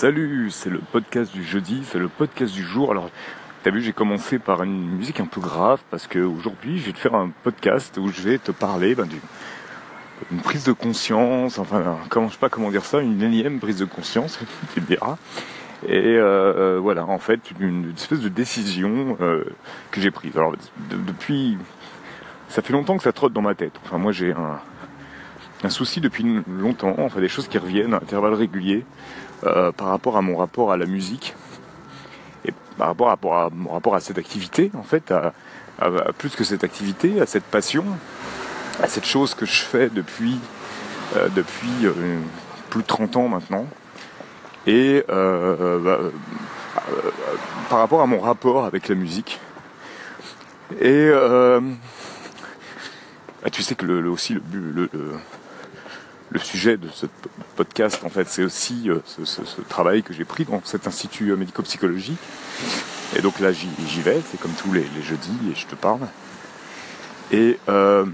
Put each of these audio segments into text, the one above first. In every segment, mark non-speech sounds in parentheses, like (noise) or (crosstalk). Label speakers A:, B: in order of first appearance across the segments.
A: Salut, c'est le podcast du jeudi, c'est le podcast du jour. Alors, t'as vu, j'ai commencé par une musique un peu grave parce que aujourd'hui, je vais te faire un podcast où je vais te parler ben, d'une prise de conscience, enfin, comment je sais pas comment dire ça, une énième prise de conscience, (laughs) tu me diras. Et euh, euh, voilà, en fait, une, espèce de décision euh, que j'ai prise. Alors, depuis, ça fait longtemps que ça trotte dans ma tête. Enfin, moi, j'ai un, un souci depuis longtemps, enfin des choses qui reviennent à intervalles réguliers euh, par rapport à mon rapport à la musique et par rapport à, mon rapport à cette activité en fait, à, plus que cette activité, à cette passion, à cette chose que je fais depuis euh, depuis euh, plus de 30 ans maintenant. Et bah, par rapport à mon rapport avec la musique. Et bah, tu sais que le, aussi le, le, le sujet de ce podcast, en fait, c'est aussi euh, ce, travail que j'ai pris dans cet institut médico-psychologique. Et donc là, j'y vais, c'est comme tous les, jeudis, et je te parle. Et euh,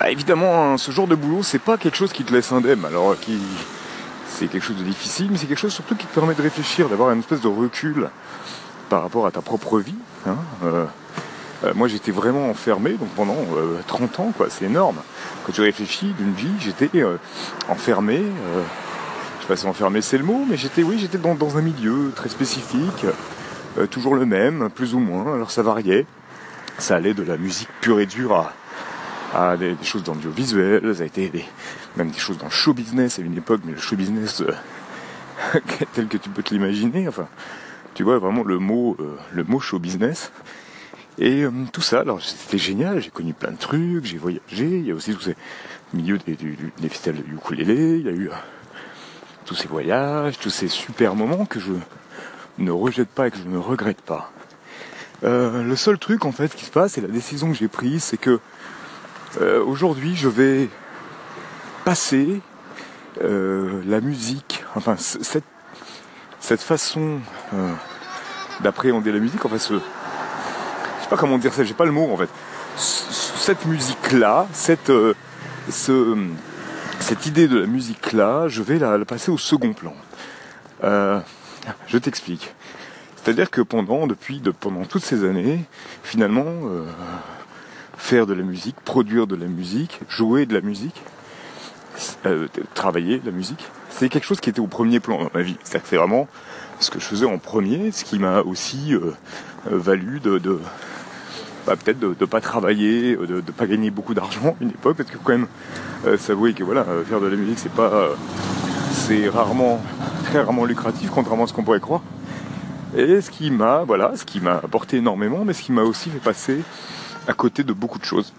A: bah, évidemment, hein, ce genre de boulot, c'est pas quelque chose qui te laisse indemne. Alors, qui, c'est quelque chose de difficile, mais c'est quelque chose surtout qui te permet de réfléchir, d'avoir une espèce de recul par rapport à ta propre vie. Hein, euh, euh, moi j'étais vraiment enfermé donc pendant 30 euh, ans quoi, c'est énorme. Quand tu réfléchis d'une vie, j'étais euh, enfermé, je sais pas si enfermé c'est le mot, mais j'étais oui j'étais dans, un milieu très spécifique, toujours le même, plus ou moins, alors ça variait. Ça allait de la musique pure et dure à, des, choses dans le audiovisuel, ça a été même des choses dans le show business à une époque, mais le show business (laughs) tel que tu peux te l'imaginer, enfin tu vois vraiment le mot, le mot show business. Et euh, tout ça, alors c'était génial, j'ai connu plein de trucs, j'ai voyagé, il y a aussi tous ces milieux des, festivals de ukulélé, il y a eu euh, tous ces voyages, tous ces super moments que je ne rejette pas et que je ne regrette pas. Euh, le seul truc en fait qui se passe, et la décision que j'ai prise, c'est que aujourd'hui je vais passer la musique, enfin cette, cette façon d'appréhender la musique, enfin ce, sais comment dire ça, j'ai pas le mot en fait. Cette musique-là, cette, euh, ce, cette idée de la musique-là, je vais la, passer au second plan. Euh, je t'explique. C'est-à-dire que pendant, depuis, de, pendant toutes ces années, finalement, euh, faire de la musique, produire de la musique, jouer de la musique, travailler de la musique, c'est quelque chose qui était au premier plan dans ma vie. C'est-à-dire que c'est vraiment ce que je faisais en premier, ce qui m'a aussi valu de, bah, peut-être de ne pas travailler, euh, de ne pas gagner beaucoup d'argent une époque, parce que quand même, euh, s'avouer que voilà, euh, faire de la musique, c'est pas, c'est rarement, (laughs) très rarement lucratif, contrairement à ce qu'on pourrait croire. Et ce qui m'a, voilà, ce qui m'a apporté énormément, mais ce qui m'a aussi fait passer à côté de beaucoup de choses.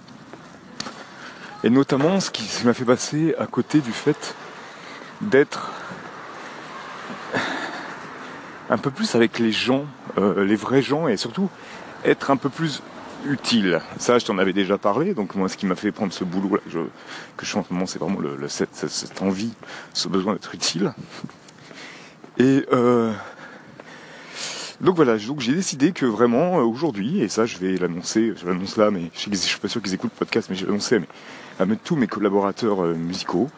A: Et notamment ce qui m'a fait passer à côté du fait d'être un peu plus avec les gens, les vrais gens, et surtout être un peu plus utile. Ça, je t'en avais déjà parlé. Donc moi, ce qui m'a fait prendre ce boulot je, que je fais en ce moment, c'est vraiment cette, envie, ce besoin d'être utile. Et euh, donc voilà, donc j'ai décidé que vraiment euh, aujourd'hui, et ça je vais l'annoncer, je l'annonce là, mais je, ne suis pas sûr qu'ils écoutent le podcast, mais je vais l'annoncer à, à tous mes collaborateurs euh, musicaux,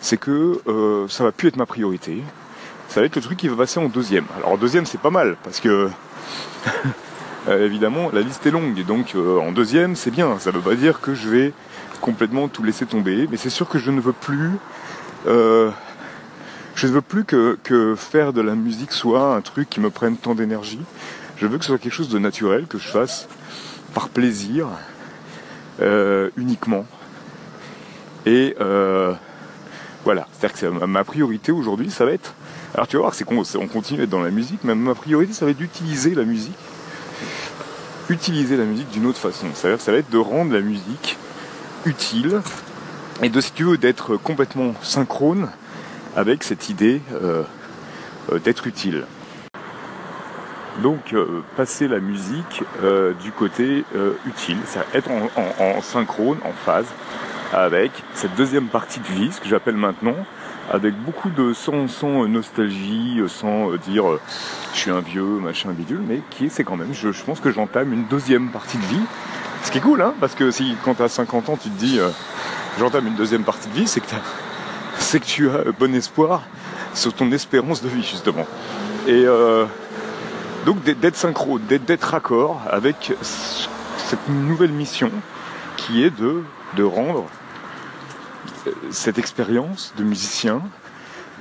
A: c'est que euh, ça va plus être ma priorité. Ça va être le truc qui va passer en deuxième. Alors en deuxième c'est pas mal, parce que (laughs) Euh, évidemment, la liste est longue. Donc, euh, en deuxième, c'est bien. Ça ne veut pas dire que je vais complètement tout laisser tomber. Mais c'est sûr que je ne veux plus. Euh, je ne veux plus que, que, faire de la musique soit un truc qui me prenne tant d'énergie. Je veux que ce soit quelque chose de naturel, que je fasse par plaisir, uniquement. Et voilà. C'est-à-dire que ma priorité aujourd'hui, ça va être. Alors tu vas voir, c'est qu'on on continue à être dans la musique, mais ma priorité, ça va être d'utiliser la musique utiliser la musique d'une autre façon. C'est-à-dire ça va être de rendre la musique utile et de, si tu veux, d'être complètement synchrone avec cette idée euh, euh, d'être utile. Donc euh, passer la musique du côté utile, c'est être en, synchrone, en phase avec cette deuxième partie de vie, ce que j'appelle maintenant avec beaucoup de sans, sans nostalgie, sans euh, dire euh, je suis un vieux, machin bidule, mais qui c'est quand même, je, pense que j'entame une deuxième partie de vie. Ce qui est cool, hein, parce que si quand t'as 50 ans, tu te dis euh, j'entame une deuxième partie de vie, c'est que, (laughs) c'est que tu as bon espoir sur ton espérance de vie justement. Et euh, donc d'être synchro, d'être raccord avec cette nouvelle mission qui est de, de rendre euh, cette expérience de musicien,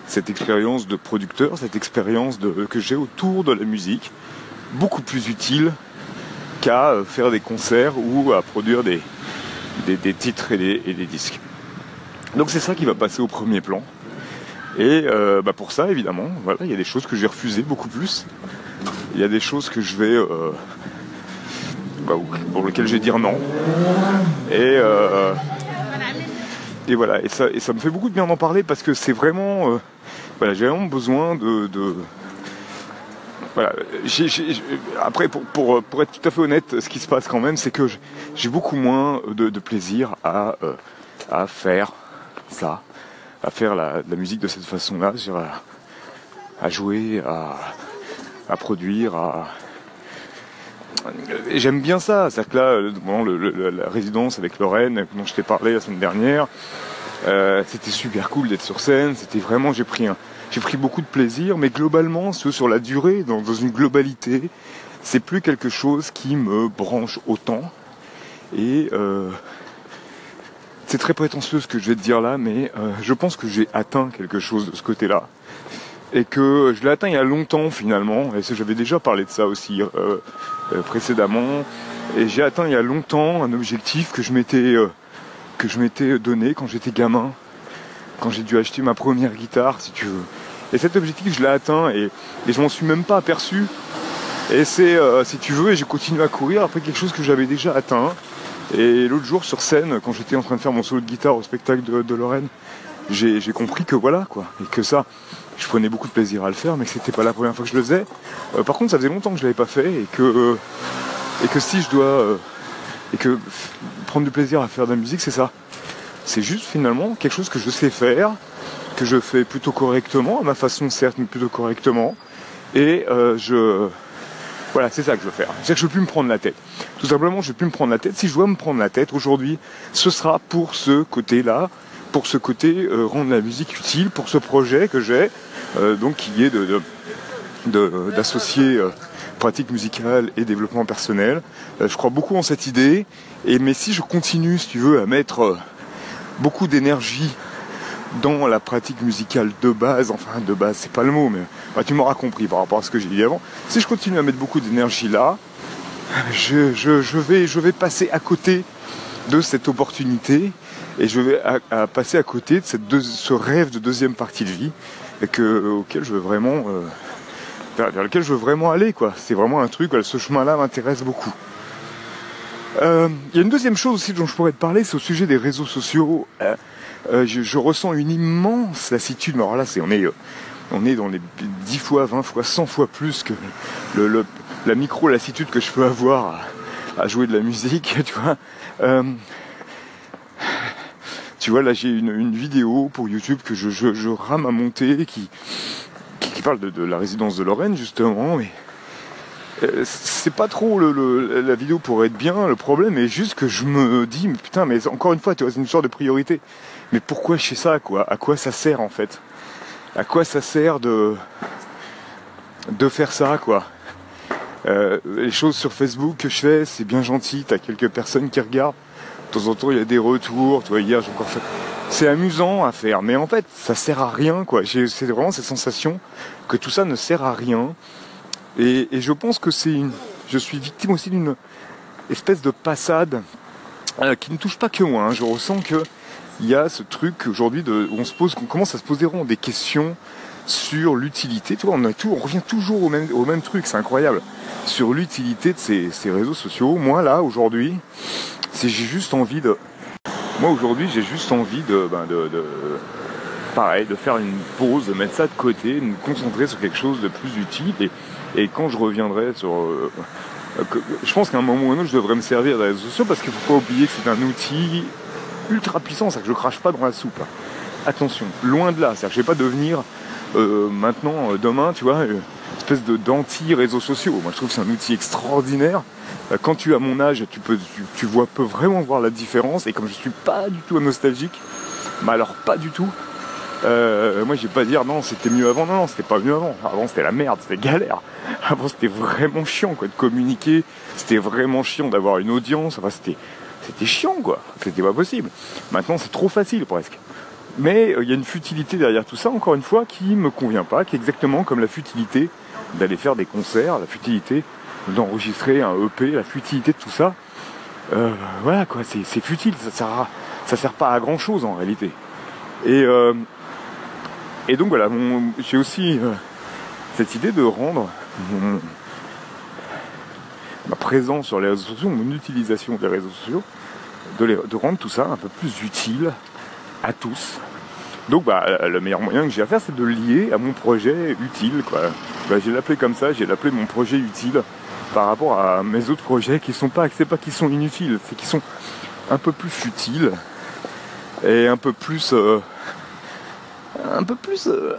A: cette expérience de producteur, cette expérience que j'ai autour de la musique, beaucoup plus utile qu'à euh, faire des concerts ou à produire des, des, titres et des, disques. Donc c'est ça qui va passer au premier plan. Et euh, bah, pour ça, évidemment, voilà, il y a des choses que j'ai refusées beaucoup plus. Il y a des choses que je vais, euh, bah, pour lesquelles je vais dire non. Et et voilà. Et ça, et ça me fait beaucoup de bien d'en parler parce que c'est vraiment, voilà, j'ai vraiment besoin de, voilà. après, pour, être tout à fait honnête, ce qui se passe quand même, c'est que j'ai beaucoup moins de, plaisir à, euh, à faire ça, à faire la, musique de cette façon-là, à, jouer, à, produire, à... J'aime bien ça, c'est-à-dire que là, la résidence avec Lorraine, dont je t'ai parlé la semaine dernière, euh, c'était super cool d'être sur scène, c'était vraiment, j'ai pris j'ai pris beaucoup de plaisir, mais globalement, sur la durée, dans, une globalité, c'est plus quelque chose qui me branche autant. Et euh, c'est très prétentieux ce que je vais te dire là, mais euh, je pense que j'ai atteint quelque chose de ce côté-là. Et que je l'ai atteint il y a longtemps finalement, et j'avais déjà parlé de ça aussi euh, précédemment. Et j'ai atteint il y a longtemps un objectif que je m'étais que je m'étais donné quand j'étais gamin, quand j'ai dû acheter ma première guitare, si tu veux. Et cet objectif, je l'ai atteint et, je m'en suis même pas aperçu. Et c'est, euh, si tu veux, et j'ai continué à courir après quelque chose que j'avais déjà atteint. Et l'autre jour sur scène, quand j'étais en train de faire mon solo de guitare au spectacle de, Lorraine, j'ai, compris que voilà quoi, et que ça, je prenais beaucoup de plaisir à le faire, mais que c'était pas la première fois que je le faisais. Euh, par contre, ça faisait longtemps que je l'avais pas fait et que euh, et que si je dois et que prendre du plaisir à faire de la musique, c'est ça. C'est juste finalement quelque chose que je sais faire, que je fais plutôt correctement, à ma façon certes, mais plutôt correctement. Et euh, je... Voilà, c'est ça que je veux faire. C'est que je veux plus me prendre la tête. Tout simplement, je veux plus me prendre la tête. Si je dois me prendre la tête aujourd'hui, ce sera pour ce côté-là, pour ce côté euh, rendre la musique utile, pour ce projet que j'ai, euh, donc qui est de, d'associer pratique musicale et développement personnel. je crois beaucoup en cette idée. Et mais si je continue, si tu veux, à mettre beaucoup d'énergie dans la pratique musicale de base, enfin de base c'est pas le mot, mais tu m'auras compris par rapport à ce que j'ai dit avant, si je continue à mettre beaucoup d'énergie là, je, vais, je vais passer à côté de cette opportunité et je vais passer à côté de ce rêve de deuxième partie de vie que, auquel je veux vraiment euh, vers, lequel je veux vraiment aller quoi. C'est vraiment un truc, ce chemin-là m'intéresse beaucoup. Euh, il y a une deuxième chose aussi dont je pourrais te parler, c'est au sujet des réseaux sociaux. Euh, euh, je, ressens une immense lassitude. Alors là, c'est on est on est dans les 10 fois, 20 fois, 100 fois plus que la micro lassitude que je peux avoir à, jouer de la musique, (laughs) tu vois. Tu vois, là j'ai une, vidéo pour YouTube que je, rame à monter qui, qui, parle de, la résidence de Lorraine justement, mais euh, c'est pas trop la vidéo pourrait être bien, le problème est juste que je me dis, mais putain, mais encore une fois, c'est une sorte de priorité. Mais pourquoi je fais ça, quoi? À quoi ça sert en fait? À quoi ça sert de, de faire ça, quoi? Euh, Les choses sur Facebook que je fais, c'est bien gentil, t'as quelques personnes qui regardent. De temps en temps, il y a des retours. Tu vois, hier, j'ai encore fait. C'est amusant à faire, mais en fait, ça sert à rien, quoi. C'est vraiment cette sensation que tout ça ne sert à rien et, je pense que c'est une. Je suis victime aussi d'une espèce de passade euh, qui ne touche pas que moi. Hein. Je ressens que il y a ce truc aujourd'hui où on se pose, qu'on commence à se poser des questions sur l'utilité. On, revient toujours au même, au même truc, c'est incroyable. Sur l'utilité de ces, réseaux sociaux. Moi là, aujourd'hui, c'est j'ai juste envie de. Moi aujourd'hui, j'ai juste envie de, ben, de, pareil, de faire une pause, de mettre ça de côté, de me concentrer sur quelque chose de plus utile. Et, quand je reviendrai sur... Euh, je pense qu'à un moment ou un autre, je devrais me servir des réseaux sociaux parce qu'il ne faut pas oublier que c'est un outil ultra puissant, c'est-à-dire que je crache pas dans la soupe. Attention, loin de là, c'est-à-dire que je vais pas devenir euh, maintenant, euh, demain, tu vois, espèce de d'anti-réseaux sociaux. Moi, je trouve que c'est un outil extraordinaire. Quand tu as mon âge, tu peux, tu, vois, peux vraiment voir la différence. Et comme je suis pas du tout nostalgique, mais alors pas du tout, Euh, moi, je vais pas dire non, c'était mieux avant. Non, non, c'était pas mieux avant. Avant, c'était la merde, c'était galère. (laughs) Avant, c'était vraiment chiant, quoi, de communiquer. C'était vraiment chiant d'avoir une audience. Enfin, c'était, c'était chiant, quoi. C'était pas possible. Maintenant, c'est trop facile, presque. Mais euh, il y a une futilité derrière tout ça, encore une fois, qui me convient pas, qui est exactement comme la futilité d'aller faire des concerts, la futilité d'enregistrer un EP, la futilité de tout ça. Euh, voilà, quoi, c'est, futile. Ça sert, ça sert pas à grand chose en réalité. Et et donc voilà, j'ai aussi euh, cette idée de rendre ma présence sur les réseaux sociaux, mon utilisation des réseaux sociaux, de, rendre tout ça un peu plus utile à tous. Donc bah, le meilleur moyen que j'ai à faire, c'est de lier à mon projet utile. Quoi. Bah, j'ai l'appelé comme ça, j'ai l'appelé mon projet utile par rapport à mes autres projets qui sont pas, c'est pas qu'ils sont inutiles, c'est qu'ils sont un peu plus futiles et un peu plus euh, un peu plus, euh,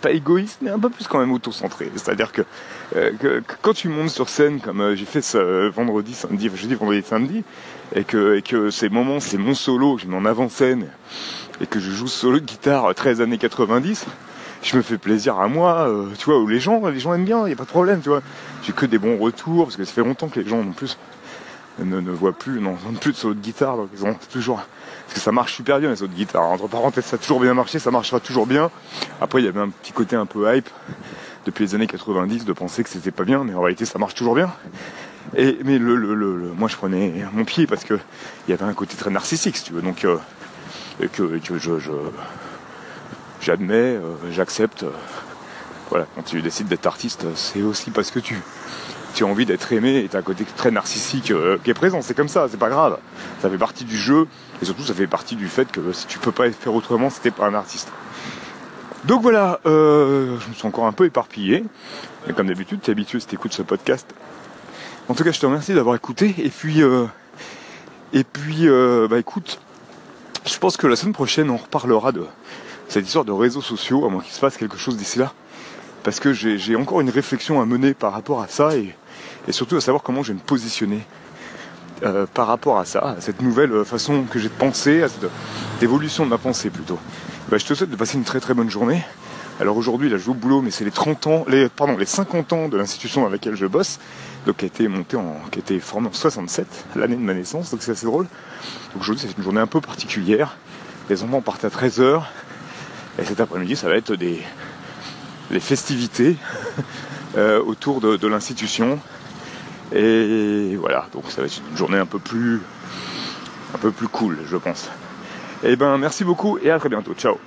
A: pas égoïste, mais un peu plus quand même auto-centré. C'est-à-dire euh, que, quand tu montes sur scène, comme euh, j'ai fait ce vendredi, samedi, jeudi, vendredi, samedi, et que, et que ces moments, c'est mon solo, je mets en avant-scène, et que je joue solo de guitare 13 années 90, je me fais plaisir à moi, tu vois, où les gens, les gens aiment bien, il n'y a pas de problème, tu vois. J'ai que des bons retours, parce que ça fait longtemps que les gens non plus ne, ne voient plus, n'entendent plus de solo de guitare, donc ils ont toujours parce que ça marche super bien les autres guitares. Entre parenthèses, ça a toujours bien marché, ça marchera toujours bien. Après, il y avait un petit côté un peu hype depuis les années 90 de penser que c'était pas bien, mais en réalité, ça marche toujours bien. Et, mais le, le, moi, je prenais mon pied parce que il y avait un côté très narcissique, si tu veux. Donc, euh, que, que je, j'admets, euh, j'accepte. Euh, voilà, quand tu décides d'être artiste, c'est aussi parce que tu, tu as envie d'être aimé et tu un côté très narcissique qui est présent. C'est comme ça, c'est pas grave. Ça fait partie du jeu. Et surtout, ça fait partie du fait que si tu peux pas faire autrement, c'était pas un artiste. Donc voilà, euh, je me suis encore un peu éparpillé. Mais comme d'habitude, tu es habitué si tu écoutes ce podcast. En tout cas, je te remercie d'avoir écouté. Et puis, euh, et puis euh, bah écoute, je pense que la semaine prochaine, on reparlera de cette histoire de réseaux sociaux, à moins qu'il se passe quelque chose d'ici là. Parce que j'ai encore une réflexion à mener par rapport à ça et, et surtout à savoir comment je vais me positionner euh, par rapport à ça, à cette nouvelle façon que j'ai de penser, à cette évolution de ma pensée plutôt. Bah, je te souhaite de passer une très très bonne journée. Alors aujourd'hui, là, je vais au boulot, mais c'est les 30 ans, les, pardon, les 50 ans de l'institution dans laquelle je bosse, donc qui a été montée en, qui a été formée en 67, l'année de ma naissance, donc c'est assez drôle. Donc aujourd'hui, c'est une journée un peu particulière. Les enfants partent à 13h, et cet après-midi, ça va être des, festivités (laughs) euh, autour de l'institution. Et voilà, donc ça va être une journée un peu plus cool, je pense. Et eh ben merci beaucoup et à très bientôt. Ciao